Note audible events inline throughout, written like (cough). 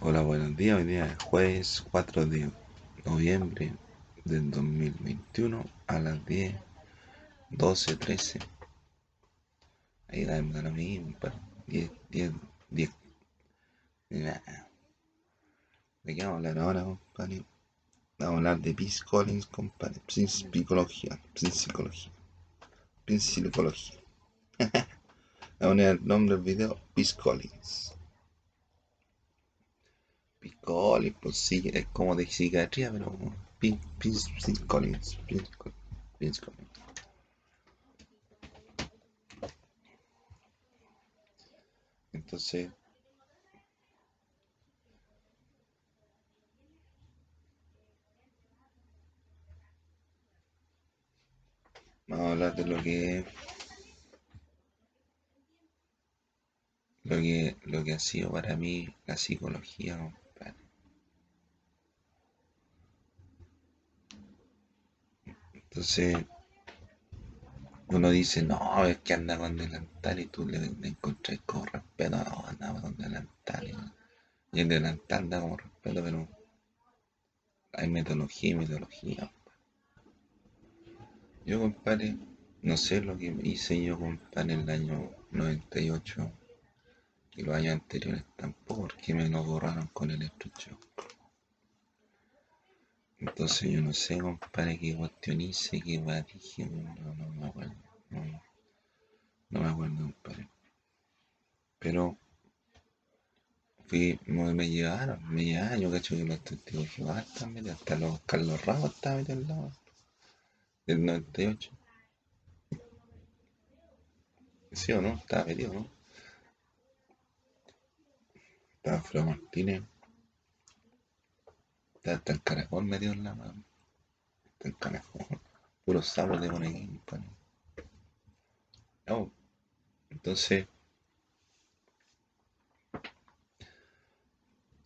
Hola, buenos días. Hoy día es jueves 4 de noviembre del 2021 a las 10, 12, 13. Ahí da, da lo pero 10, 10, 10. Nah. ¿De qué vamos a hablar ahora, compadre? Vamos a hablar de Peace Collins, compadre. Psicología, psicología, psicología. (laughs) Vamos a poner el nombre del video Peace Collins. Collins, pues sí, es como de psiquiatría, pero Prince Collins. Entonces, vamos a hablar de lo que lo que lo que ha sido para mí la psicología Entonces, uno dice, no, es que anda con delantal y tú le, encontrás con respeto, no, anda con delantal. Y, el delantal anda con respeto, pero hay metodología y metodología. Yo, compadre, no sé lo que hice yo, compadre, en el año 98 y los años anteriores tampoco, porque me lo borraron con el estrecho. Entonces yo no sé, compadre, qué cuestión hice, qué weá dije, no, no me acuerdo. No, me acuerdo, compadre. Pero fui, me, llevaron, me llevaron, yo cacho que los testigos Jehová están hasta los Carlos Ramos estaban metidos al lado del 98. ¿Sí o no? Estaba metido, ¿no? Estaba Flo Martínez. Está el caracol metido en la mano. Está el caracol. Puros sabros de Bonequín, No. Entonces.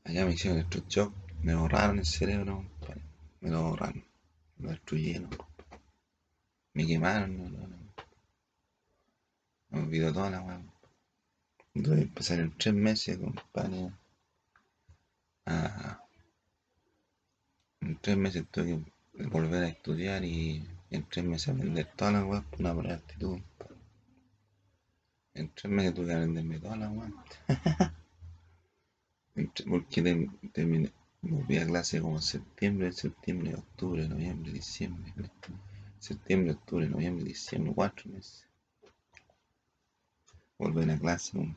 Allá me hicieron el shock. Me borraron el cerebro, Me lo borraron. Me lo destruyeron, Me quemaron, no, no. Me olvidó toda la weá. Entonces pasaron tres meses, compadre. A en tres meses tuve que volver a estudiar y en tres meses aprender todas las weas por una buena actitud. En tres meses tuve que aprenderme todas las weas. (laughs) porque terminé, volví a clase como septiembre, septiembre, octubre, noviembre, diciembre. Septiembre, octubre, noviembre, diciembre, cuatro meses. Volver a clase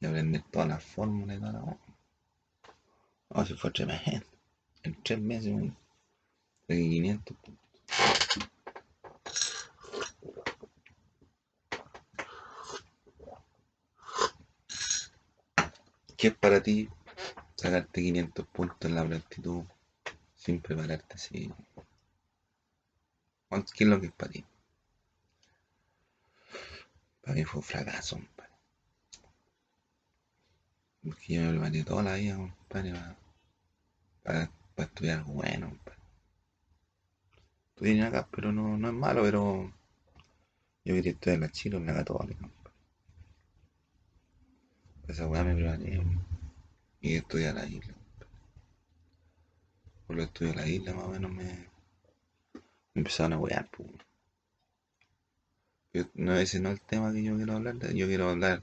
y aprender todas las fórmulas y todas las weas. Oh, fue tremendo en tres meses, de 500 puntos. ¿Qué es para ti sacarte 500 puntos en la aptitud sin prepararte así? ¿Qué es lo que es para ti? Para mí fue un fracaso, compadre. Porque yo me lo toda la vida, compadre, para para estudiar algo bueno. Estudié acá, pero no, no es malo, pero yo quería estudiar en la Chile en la Católica. Esa weá me preparé y estudiar la isla. Por lo estudio la isla más o menos me, empezaron a wear. no, ese no es el tema que yo quiero hablar, yo quiero hablar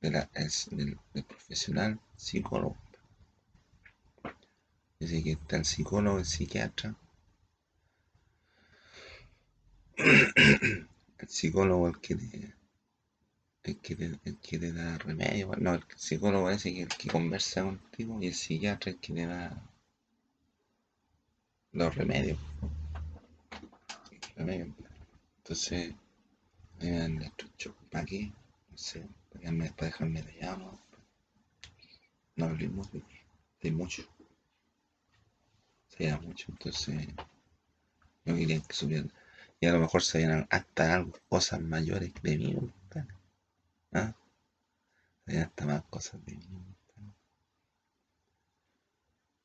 de la, del profesional psicólogo. Dice que está el psicólogo, el psiquiatra. (clears throat) el psicólogo el que te, el que te, el que te da remedio. No, el psicólogo es el que conversa contigo y el psiquiatra el que te da los remedios. Entonces, me dan esto ¿para qué? No sé, para, dejarme de allá, ¿no? No hablemos de, de mucho era mucho, entonces no querían que subieran. Y a lo mejor sabían hasta algo, cosas mayores de mí, ¿ah? Sabían hasta más cosas de mí.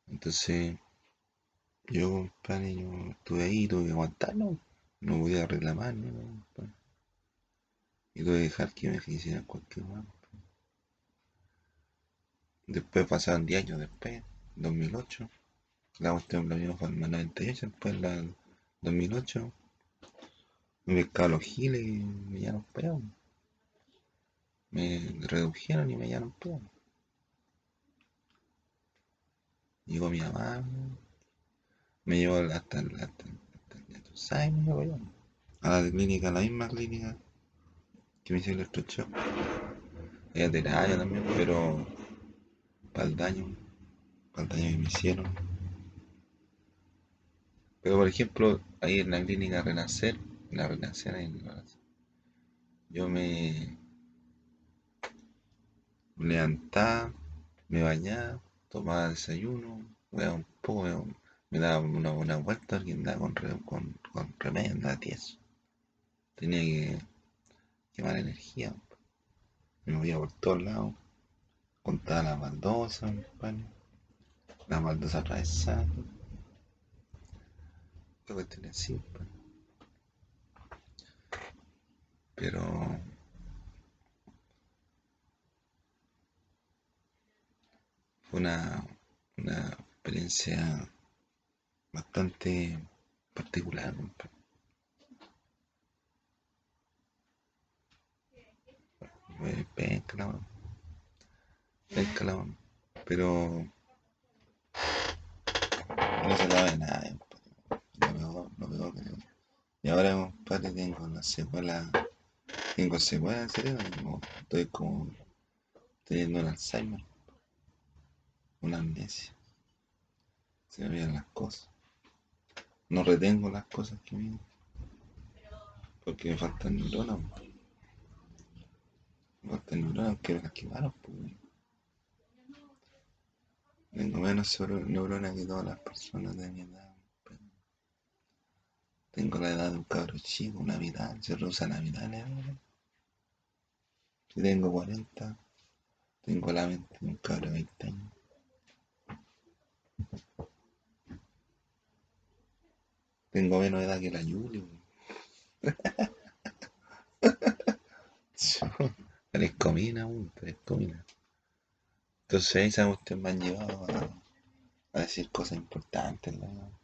Entonces, yo, compadre, yo estuve ahí, tuve que aguantarlo, no podía reclamar, ¿no? Y tuve que dejar que me hicieran cualquier cosa. Después pasaron 10 años después, 2008. La cuestión la vimos en el 98, después la 2008. Me pescaron los giles y me llevaron peor. Me redujeron y me llevaron peor. Llegó mi mamá, me llevó hasta, hasta, hasta, hasta el me llevó yo. A la clínica, a la misma clínica que me hice el electrochoc. Ella terapia también, pero para el daño, para el daño que me hicieron. Pero por ejemplo, ahí en la clínica Renacer, la Renacer ahí en yo me levantaba, me bañaba, tomaba desayuno, un poco, me daba una buena vuelta, alguien andaba con, con, con remedio, andaba tieso. Tenía que quemar energía. Me movía por todos lados. Contaba las baldosas, las baldosas atravesadas. Qué cuestión así, Pero fue una, una experiencia bastante particular, la la Pero no se sabe nada, compadre. Y ahora, tengo la secuela. Tengo secuela. Estoy como teniendo un Alzheimer. Una amnesia. Se me olvidan las cosas. No retengo las cosas que me porque me faltan neuronas. Me faltan neuronas que las quemaron. Pues. Tengo menos neuronas que todas las personas de mi edad. Tengo la edad de un cabro chico, una vida, se reusa la vida Si tengo 40, tengo la mente de un cabro de 20 años. Tengo menos edad que la Yuli. Eres (laughs) comina, eres comina. Entonces esa usted me han llevado a, decir cosas importantes. ¿no?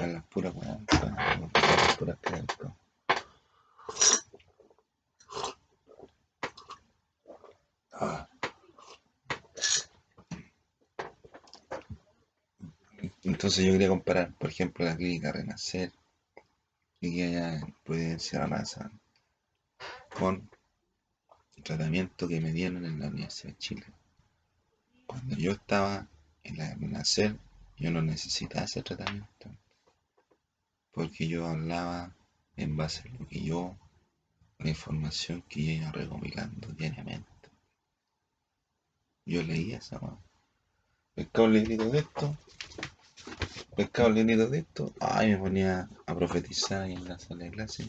A las puras weas, las puras. Entonces yo quería comparar, por ejemplo, la clínica Renacer, que allá en Providencia Raza, con el tratamiento que me dieron en la Universidad de Chile. Cuando yo estaba en la Renacer, yo no necesitaba ese tratamiento, porque yo hablaba en base a lo que yo, la información que yo iba recopilando diariamente. Yo leía esa mano. Pescado librito de esto, pescado librito de esto, ay, me ponía a profetizar en la sala de clase,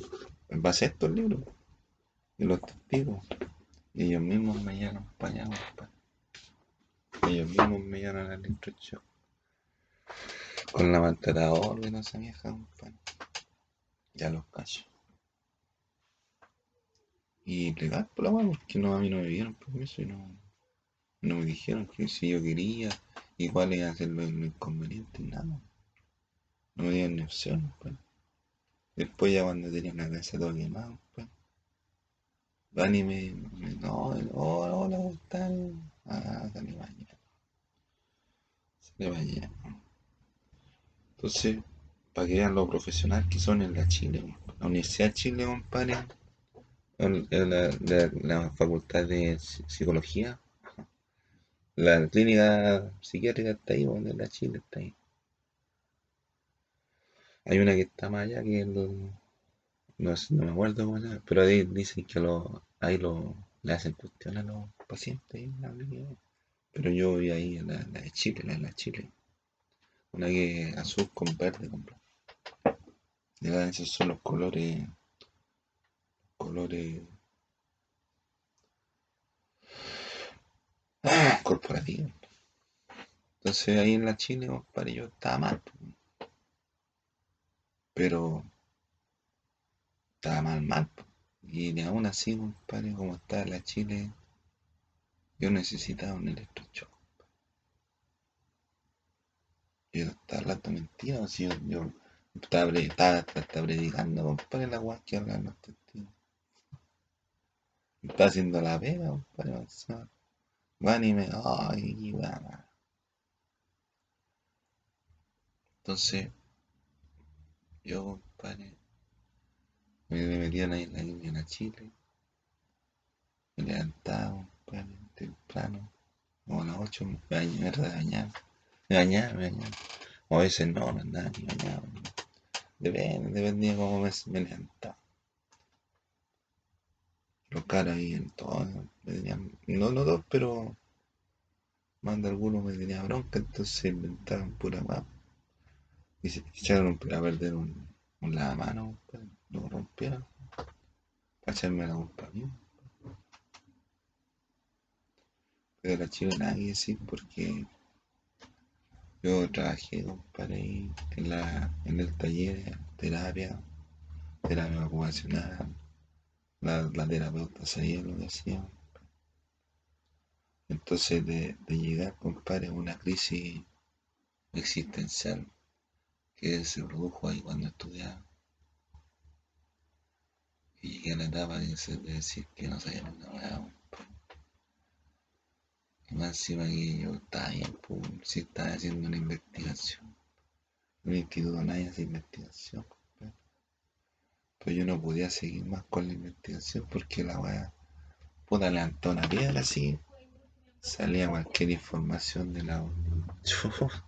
en base a estos libros, y los testigos, y ellos mismos me llaman para allá, ellos mismos me llaman al instrucción con la de no esa vieja, compadre. Ya los cacho. Y legal por la weá, porque no, a mí no me dieron permiso y no, no me dijeron que si yo quería cuál iba a ser lo, inconveniente, nada. No me dieron ni opción. Después ya cuando tenía la casa todo quemado, pues. Van y me, me no, hola, hola, ¿cómo están? Ah, sale mañana. Sale mañana. Entonces, para que vean lo profesional que son en la Chile, la Universidad de Chile, compadre, la, la, Facultad de Psicología, la clínica psiquiátrica está ahí, donde la Chile está ahí. Hay una que está más allá que no, no me acuerdo pero ahí dicen que lo, ahí lo, le hacen cuestiones a los pacientes. Pero yo vi ahí la, la de Chile, la de la Chile. Una que azul con verde, compré. Ya esos son los colores. Colores. corporativos. Entonces ahí en la Chile, para yo estaba mal. Pero estaba mal, mal. Y aún así, compadre, como está la Chile, Yo necesitaba un electrochoc. Yo estaba hablando mentira, si yo, yo estaba, estaba, estaba predicando, compadre, la guay que hablan los testigos. Está haciendo la pega, compadre. Van y me. Ay, weón. Entonces, yo, compadre, me, me metían ahí en la Indiana a Chile. Me levantaba, compadre, temprano, como a las 8, me bañaba. Me bañaba, me bañaba. O a no, no andaba ni. Depende, dependía cómo me, me levantaba. Los caras ahí en todo, me tenían, no, no dos, pero más de algunos me tenía bronca, entonces inventaban pura guapa. Y se echaron a perder un, un lavamano, lo rompieron. Para echarme la culpa a mí. Pero la chica que decir porque yo trabajé, compadre, en, la, en el taller terapia, terapia ocupacional, la, la terapeuta sabía lo que. Entonces, de, de llegar, compadre, a una crisis existencial que se produjo ahí cuando estudiaba. Y llegué a la etapa de, decir que no sabía nada, más encima que yo estaba bien, pues, si estaba haciendo una investigación. Un instituto nadie hace investigación, Pero yo no podía seguir más con la investigación porque la weá puta levantó una piedra así. Salía cualquier información de la (laughs)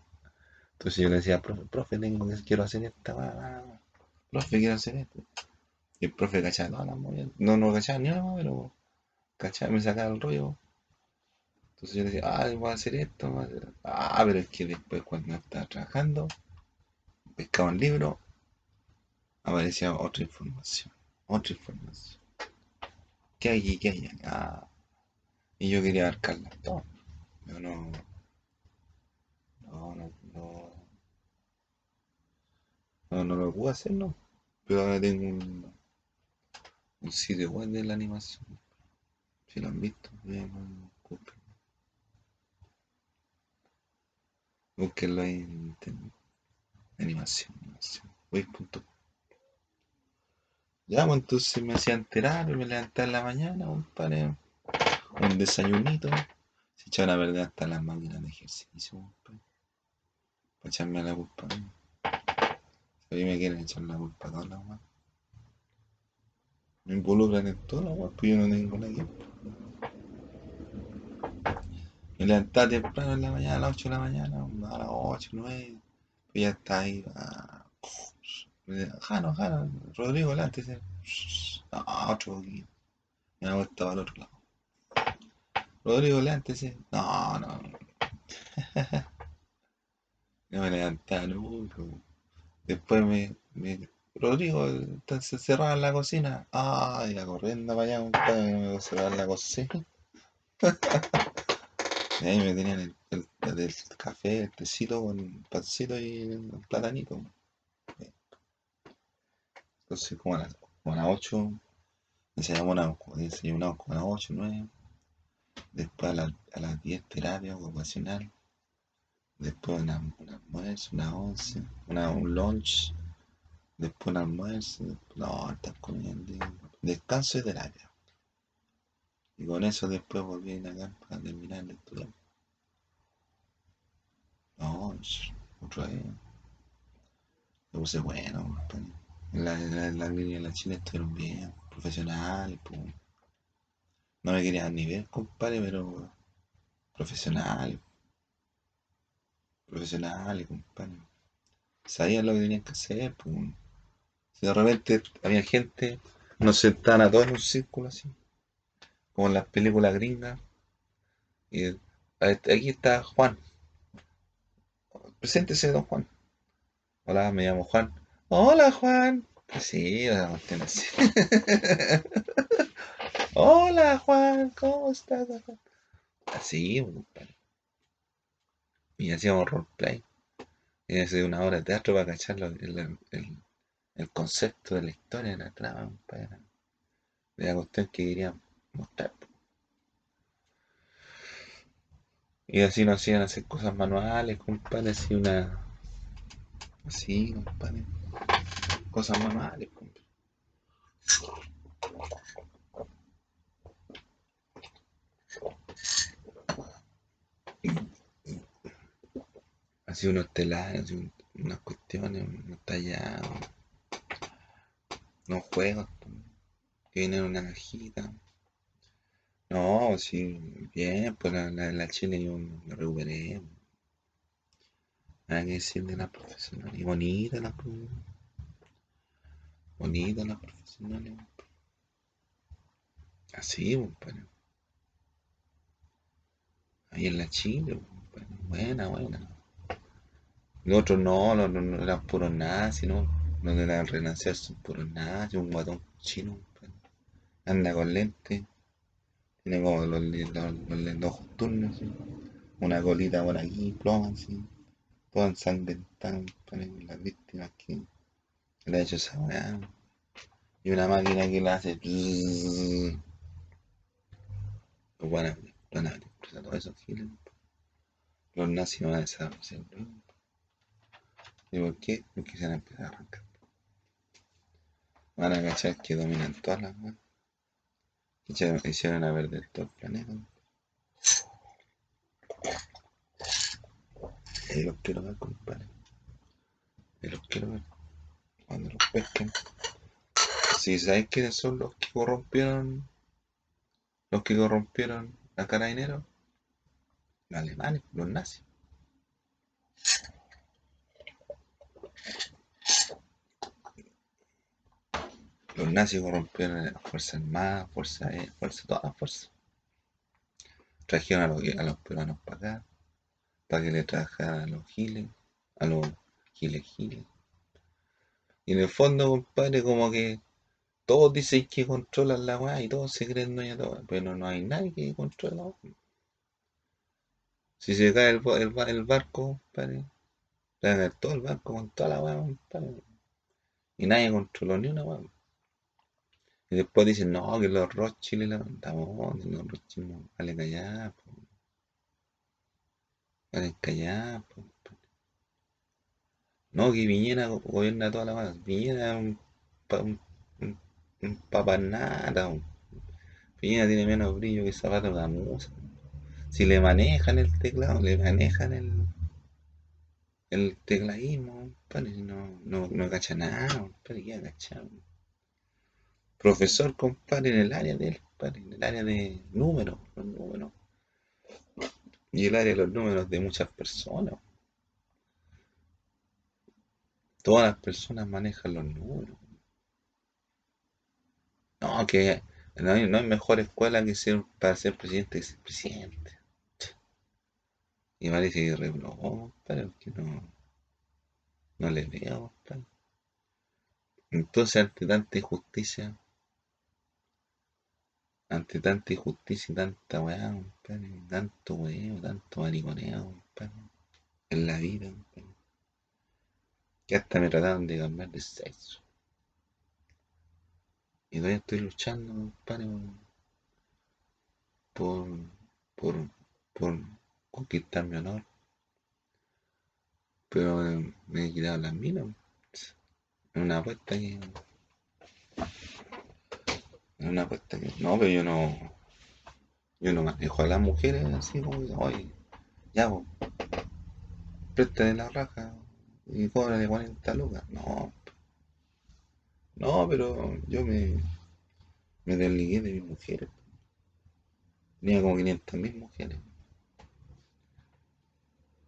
Entonces yo le decía, profe, profe, tengo que, quiero hacer esta, profe, quiero hacer esto. Y el profe cachaba todas las movidas. No, no cachaba ni nada, pero cachaba, me sacaba el rollo. Entonces yo decía, ah, voy a hacer esto, a hacer... Ah, pero es que después cuando estaba trabajando, pescaba un libro, aparecía otra información, otra información. ¿Qué hay aquí? ¿Qué hay aquí? Ah, y yo quería abarcarlas todas. Yo no, no, no, no, no, no lo puedo hacer, no. Pero ahora tengo un, un sitio web de la animación. Si lo han visto, bien, Búsquenlo ahí en. Animación, animación. Web.com. Ya, pues entonces me hacían terapia, me levantaba en la mañana, un, un desayunito. Se echaban a perder hasta las máquinas de ejercicio, para echarme la culpa. Si a mí me quieren echar la culpa a todas las Me involucran en todo, la pues yo no tengo nada que Me levantaba temprano en la mañana, a las 8 de la mañana, a las 8, 9, pues ya está ahí. Ah, Jano, Jano, Rodrigo, delante. No, otro poquito. Me ha vuelto al otro lado. Rodrigo, levántese. No, no. (laughs) no me levantaba nunca. Después me, me Rodrigo, entonces cerraban la cocina. Ay, la corriendo para allá, compadre, no me cerrar la cocina. (laughs) y ahí me tenían el, el, el, café, el tecito con pancito y el platanito. Entonces, como a las, como a las 8, desayunamos, desayunamos como a las 8, 9. Después a, a las 10 terapia ocupacional. Después una, un almuerzo, una once, una, un lunch. Después un almuerzo. no, estás comiendo. Descanso y terapia. Y con eso después volví a acá para terminar de estudiar. No, otra vez. Me puse bueno, en la, la, línea de la Chile estuvieron bien, profesionales, pues. No me querían ni ver, compadre, pero profesionales. Profesionales, compadre. Sabían lo que tenían que hacer, pues. Si de repente había gente, nos sentaban a todos en un círculo así, como en las películas gringas. Y aquí está Juan. Preséntese, don Juan. Hola, me llamo Juan. Hola, Juan. Sí, la así. (laughs) Hola Juan, ¿cómo estás? Así, compadre. Y hacíamos roleplay. Y hacía una hora de teatro para cachar el, el, concepto de la historia de la trama. De la cuestión que quería mostrar. Y así nos hacían hacer cosas manuales, compadre, así una... Así, compadre. Cosas manuales, compadre. Así unos telares, así unas cuestiones, unos tallados, unos juegos que vienen en una cajita. No, sí, bien, pues la, la, la Chile yo me recuperé. Nada que decir de la profesional. Y bonita la profesional. Bonita la profesional. Así, compadre. Ahí en la Chile, compadre. Buena, buena. Los otros no, los no, no eran puros nazis, ¿no? Los de la Renacer son puros nazis, un guatón chino, compadre. Anda con lentes. Tiene como los, los, los, los turnos, ¿sí? Una colita por aquí, ploma, así. Todo ensangrentado. Las víctimas que le ha hecho esa weá. Y una máquina que la hace. Pues bueno, van a todos esos giles. Los nazis van a desaparecer. ¿Y por qué? Porque se van a empezar a arrancar. Van a cachar que dominan todas las weas. Hicieron, a perder todo el planeta. Y los quiero ver, compadre. Y los quiero ver. Cuando los pesquen. Si sabéis quiénes son los que corrompieron. Los que corrompieron a carabineros. Los alemanes, los nazis. Los nazis corrompieron las Fuerzas Armadas, Fuerzas Aéreas, fuerza, todas las fuerzas. Trajeron a los, a los peruanos para acá, para que le trabajaran a los giles, a los giles giles. Y en el fondo, compadre, como que todos dicen que controlan la weá y todos se creen dueños de pero no hay nadie que controle la weá. Si se cae el, el, el barco, compadre, caer todo el barco con toda la weá, compadre. Y nadie controló ni una weá. Y después dicen, no, que los Rothschild no, los Rothschild no, vale callar, po. Vale callar, po. No, que Piñera gobierna toda la weá. Piñera es un, un, un, un papanata, tiene menos brillo que zapato de gamuza. Si le manejan el teclado, le manejan el, el tecladismo, no, no, no cacha nada, compadre, ¿qué va a cachar? Profesor, compadre, en el área del, compadre, en el área de números. Y el área de los números de muchas personas. Todas las personas manejan los números. No, que no hay, mejor escuela que ser para ser presidente que ser presidente. Y parece que reprobó, compadre, porque no, no le veo. Entonces, ante tanta injusticia, ante tanta injusticia y tanta weá, compadre, tanto weón, tanto mariconeo, compadre, en la vida, compadre, que hasta me trataron de cambiar de sexo. Y todavía estoy luchando, compadre, por, por, por conquistar mi honor. Pero me he quitado las minas. Es una apuesta que. Una apuesta que. No, pero yo no. Yo no manejo a las mujeres así como que, oye, ya vos, préstale la raja y cóbrale 40 lucas. No, no, pero yo me, me desligué de mis mujeres. Tenía como 500 mil mujeres.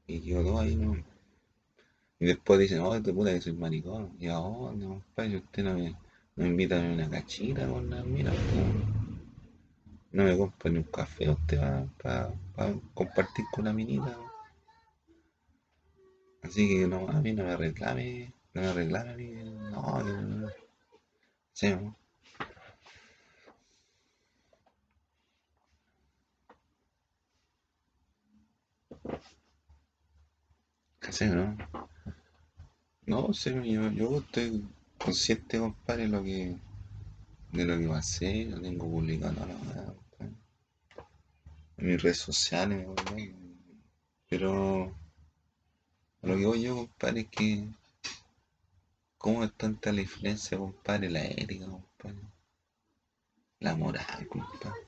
Y yo dos ahí no. Y después dicen, oh, te puta que soy maricón. Y yo, oh, no, compadre, usted no me, me invita a una cachita con las minas. No, me compra ni un café usted para compartir con la minita. Así que no, a mí no me reclame, no me reclame a mí, no, no, no. Sí, ¿no? Sí, ¿no? No, sí, yo, yo estoy consciente, compadre, lo que, de lo que va a hacer, lo tengo publicado, no, no. En mis redes sociales, compadre, Pero lo que voy yo, compadre, es que cómo es tanta la diferencia, compadre, la ética, compadre. La moral, compadre.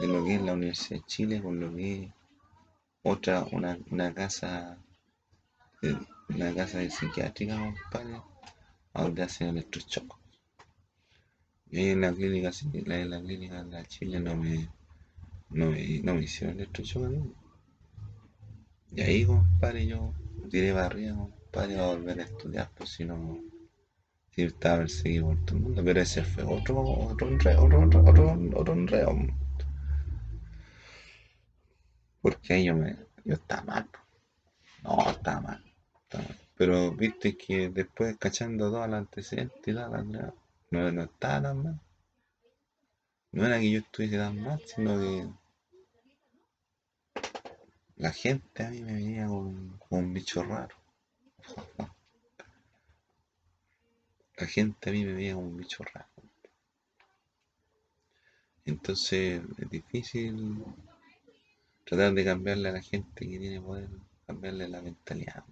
De lo que es la Universidad de Chile con lo que es otra, una, una casa, una casa de psiquiátrica, compadre, donde hacen electrochoc. Y ahí en la clínica, en la clínica Chile no me, no me, no me hicieron electrochoc a mí. Y ahí, compadre, yo tiré barriga, compadre, a volver a estudiar, pues si no, si estaba perseguido por todo el mundo, pero ese fue otro, otro otro, otro, otro, otro enreo. Porque ahí yo me, yo estaba mal. No, estaba mal, estaba mal. Pero viste que después cachando todos los antecedentes y tal, no, no estaba tan mal. No era que yo estuviese tan mal, sino que la gente a mí me veía como, un bicho raro. La gente a mí me veía como un bicho raro. Entonces es difícil tratar de cambiarle a la gente que tiene poder, cambiarle la mentalidad.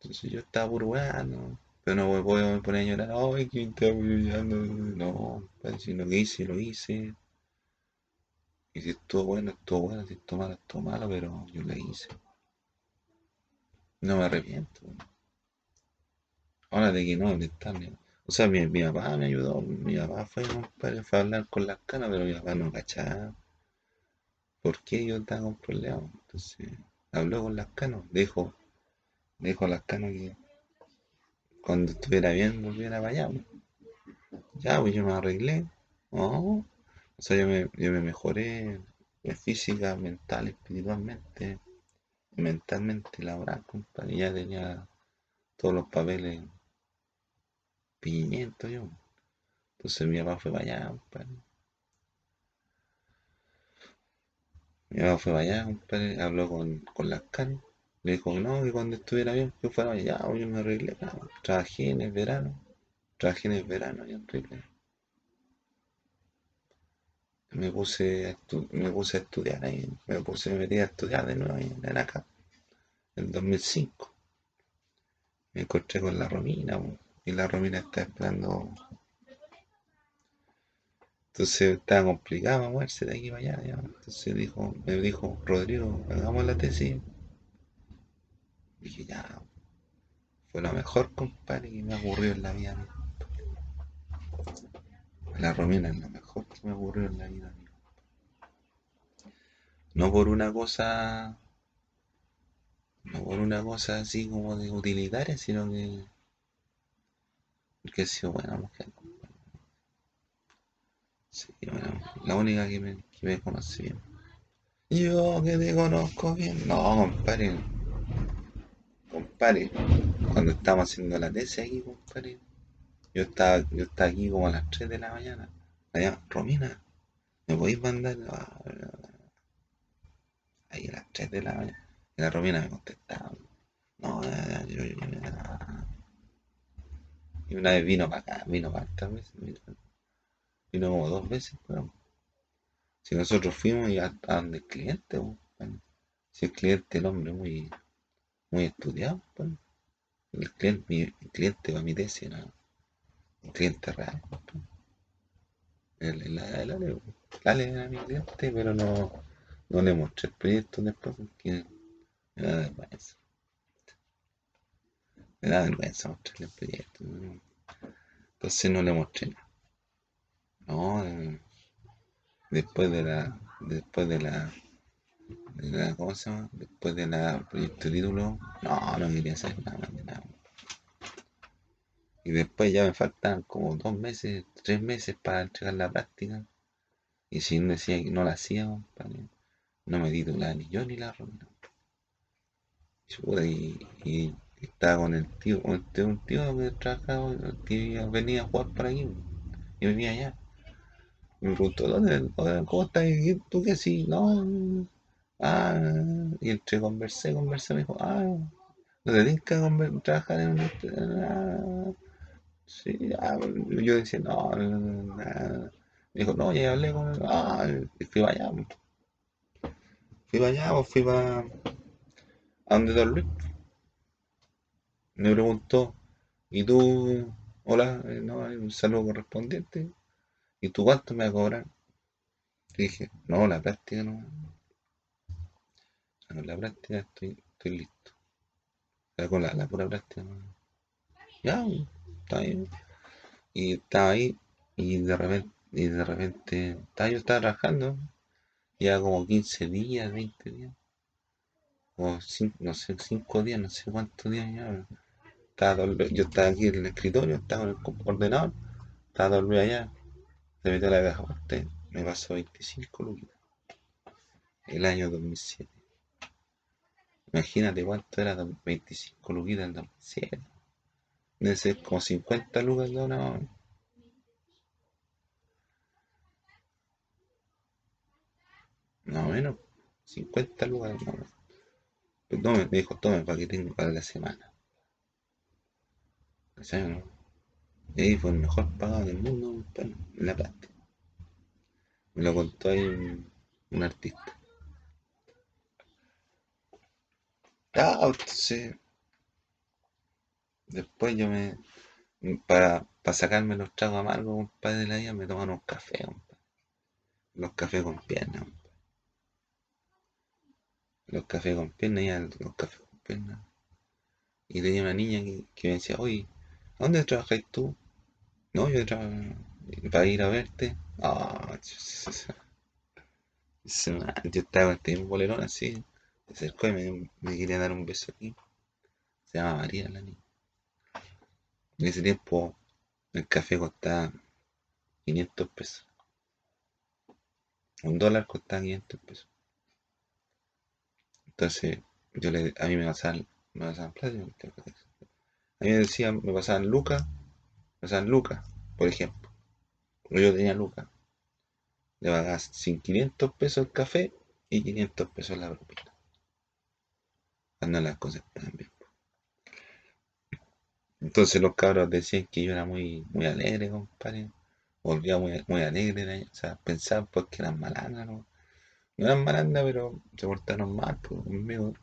Entonces yo estaba bueno, pero no me puedo poner a llorar, ay, que estaba llorando. No, si lo que hice, lo hice. Y si estuvo bueno, estuvo bueno, si estuvo malo, estuvo malo, pero yo lo hice. No me arrepiento. Ahora de que no, de estar. O sea, mi, mi, papá me ayudó, mi papá fue, fue a hablar con las canas, pero mi papá no cachaba por qué yo estaba con problemas. Entonces, habló con las canas, dijo, dijo a las canas que cuando estuviera bien volviera para allá. Ya, pues yo me arreglé. Oh, o sea, yo me, yo me mejoré física, mental, espiritualmente, mentalmente, laboral, compadre. Ya tenía todos los papeles pimiento yo. Entonces mi papá fue para allá, compadre. Mi papá fue para allá, compadre, habló con, con las canas. Le dijo que no, que cuando estuviera bien, que fuera allá, yo me arreglé. Trabajé en el verano. Trabajé en el verano y en Ripley me puse, a me puse a estudiar ahí, me puse, me metí a estudiar de nuevo ahí en acá, en 2005. Me encontré con la Romina, y la Romina está esperando. Entonces estaba complicado moverse de aquí para allá. Entonces dijo, me dijo, Rodrigo, hagamos la tesis. Dije, ya, fue lo mejor, compadre, que me ocurrió en la vida. La Romina es lo mejor que me ocurrió en la vida. No por una cosa, no por una cosa así como de utilitaria, sino que, que ha sido buena mujer. Bueno, la única que me, que me conoce bien. Yo que te conozco bien. No, compadre. Compadre. Cuando estábamos haciendo la tesis aquí, compadre. Yo estaba, yo estaba aquí como a las 3 de la mañana. Allá, Romina, ¿me podéis mandar? Ah, ahí a las 3 de la mañana. Y la Romina me contestaba. No, yo, yo, Y una vez vino para acá, vino para esta vez. Vino como dos veces, pero. Si nosotros fuimos y a, donde el cliente, si el cliente, el hombre muy, muy estudiado, pues, el cliente, mi, el cliente para mi tesis era cliente real. El, el, el, el, el, era mi cliente, pero no, no le mostré el proyecto después porque me da vergüenza. Me da vergüenza mostrarle el proyecto. Entonces no le mostré nada. No, eh, después de la, después de la, de la, ¿cómo se llama? Después de la proyecto título, no, no quería hacer nada más de nada. Y después ya me faltan como dos meses, tres meses para entregar la práctica. Y si no decía que no la hacía, no me titular ni yo ni la Romina. Y, y, estaba con el tío, con este, un tío que trabajaba, que venía a jugar por aquí. Y venía allá. Me preguntó, ¿dónde, ¿cómo estás? ¿Y tú qué sí? No. Ah, y entre conversé, conversé, me dijo, ah, no te que trabajar en un... Ah, Sí, yo decía, no, nada. Me dijo, no, ya hablé con él. Ah, y fui para allá. Fui fui para allá, pues fui para... ¿A dónde Don Luis? Me preguntó, ¿y tú? Hola, eh, no, un saludo correspondiente. ¿Y tú cuánto me vas a cobrar? Y dije, no, la práctica no. Con la práctica estoy, estoy listo. con la, la pura práctica. Ya, está bien. Y estaba ahí y de repente, y de repente estaba, yo estaba trabajando. Ya como 15 días, 20 días. O cinco, no sé, 5 días, no sé cuántos días ya. Estaba yo estaba aquí en el escritorio, estaba en el ordenador, estaba dormido allá. Se metió la caja usted, me pasó 25 lucas. El año 2007. Imagínate cuánto era 25 lucas en 2007. Debe ser como 50 lucas de una Más o menos, 50 lucas. No. Pues tome, me dijo, tome para que tenga para la semana. Sea, ¿no? Ahí fue el mejor pagado del mundo, en la práctica. Me lo contó ahí un, artista. Ah, entonces. Después yo me. Para, para sacarme los tragos amargos, compadre de la vida, me toman un café, compadre. Los cafés con piernas, los cafés con piernas, los cafés con piernas. Y tenía una niña que, me decía, oye, ¿a dónde trabajáis tú? No, yo trabajo para ir a verte. Ah, yo (laughs) estaba este bolerón así, se acercó y me, quería dar un beso aquí. Se llama María la niña. En ese tiempo el café costaba 500 pesos. Un dólar costaba 500 pesos. Entonces, yo le, a mí me pasaban, me pasaban plata, a mí me decían, me pasaban lucas, me pasaban lucas, por ejemplo. Yo tenía lucas. Le pagaba 500 pesos el café y 500 pesos la propina. Cuando las cosas bien. Entonces los cabros decían que yo era muy, muy alegre, compadre. Volvía muy, muy alegre, o sea, pensaban pues que eran malanas, ¿no? No eran malandas, pero se portaron mal pues, conmigo.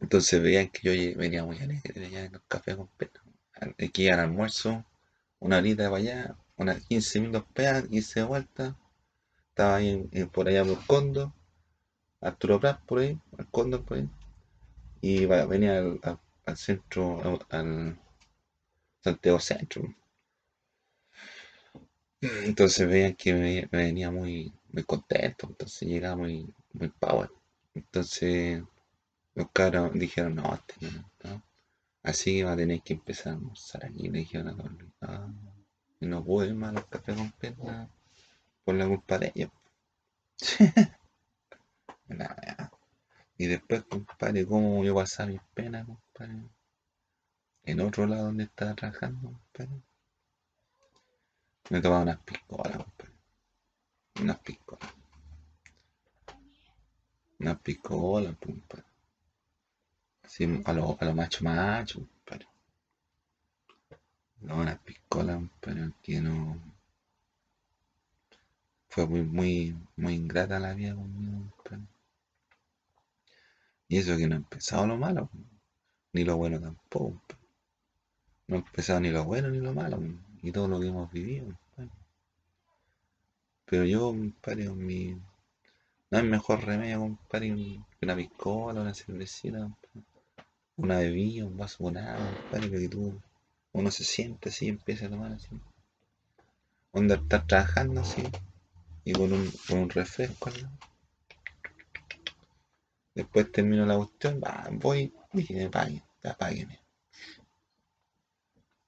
Entonces veían que yo venía muy alegre, venía en los cafés con. Aquí al almuerzo, una horita para allá, unas 15 minutos para 15 de vuelta. Estaba ahí por allá por Condo, Arturo Prat por ahí, al Condo por ahí. Y venía al, centro, al Santiago Centro. Entonces veían que me venía muy, muy contento, entonces llegaba muy, muy power. Entonces los cabros dijeron, no, este Así va a tener que empezar a almorzar aquí, le dijeron. Ah, no puedo más a los cafés con pena por la culpa de ellos. (laughs) y después, compadre, ¿cómo yo pasar mis penas, compadre? En otro lado donde estaba trabajando, compadre. Me tomaba unas piscolas, compadre una piscola. Una piscola, pumpa. Así, a lo, a lo macho macho, pero. No, una piscola, pero que no. Fue muy, muy, muy ingrata la vida conmigo, pero. Y eso que no ha empezado lo malo, ni lo bueno tampoco. No ha empezado ni lo bueno ni lo malo, y todo lo que hemos vivido. Pero yo, compadre, mi... no hay mejor remedio, compadre, una piscola, una cervecita, una bebida, un vaso con agua, compadre, que tú, uno se siente así y empieza a tomar así. Onda estar trabajando así, y con un, con un refresco Después termino la cuestión, va, voy y que me paguen, págueme.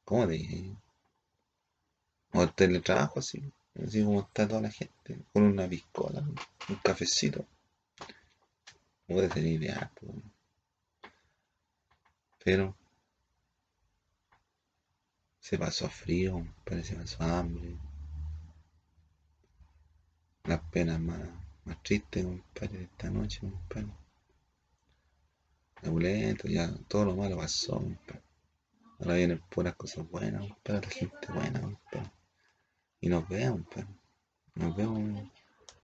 ¿Cómo te dije? O el teletrabajo así. Así como está toda la gente, con una piscola, un cafecito. Puede ser ideal, pero se pasó frío, parece pasó hambre. Las penas más, más tristes, compadre, de esta noche, compadre. Abuleto, ya todo lo malo pasó, compadre. Ahora vienen puras cosas buenas, para la gente buena, compadre. Y nos vemos. Nos vemos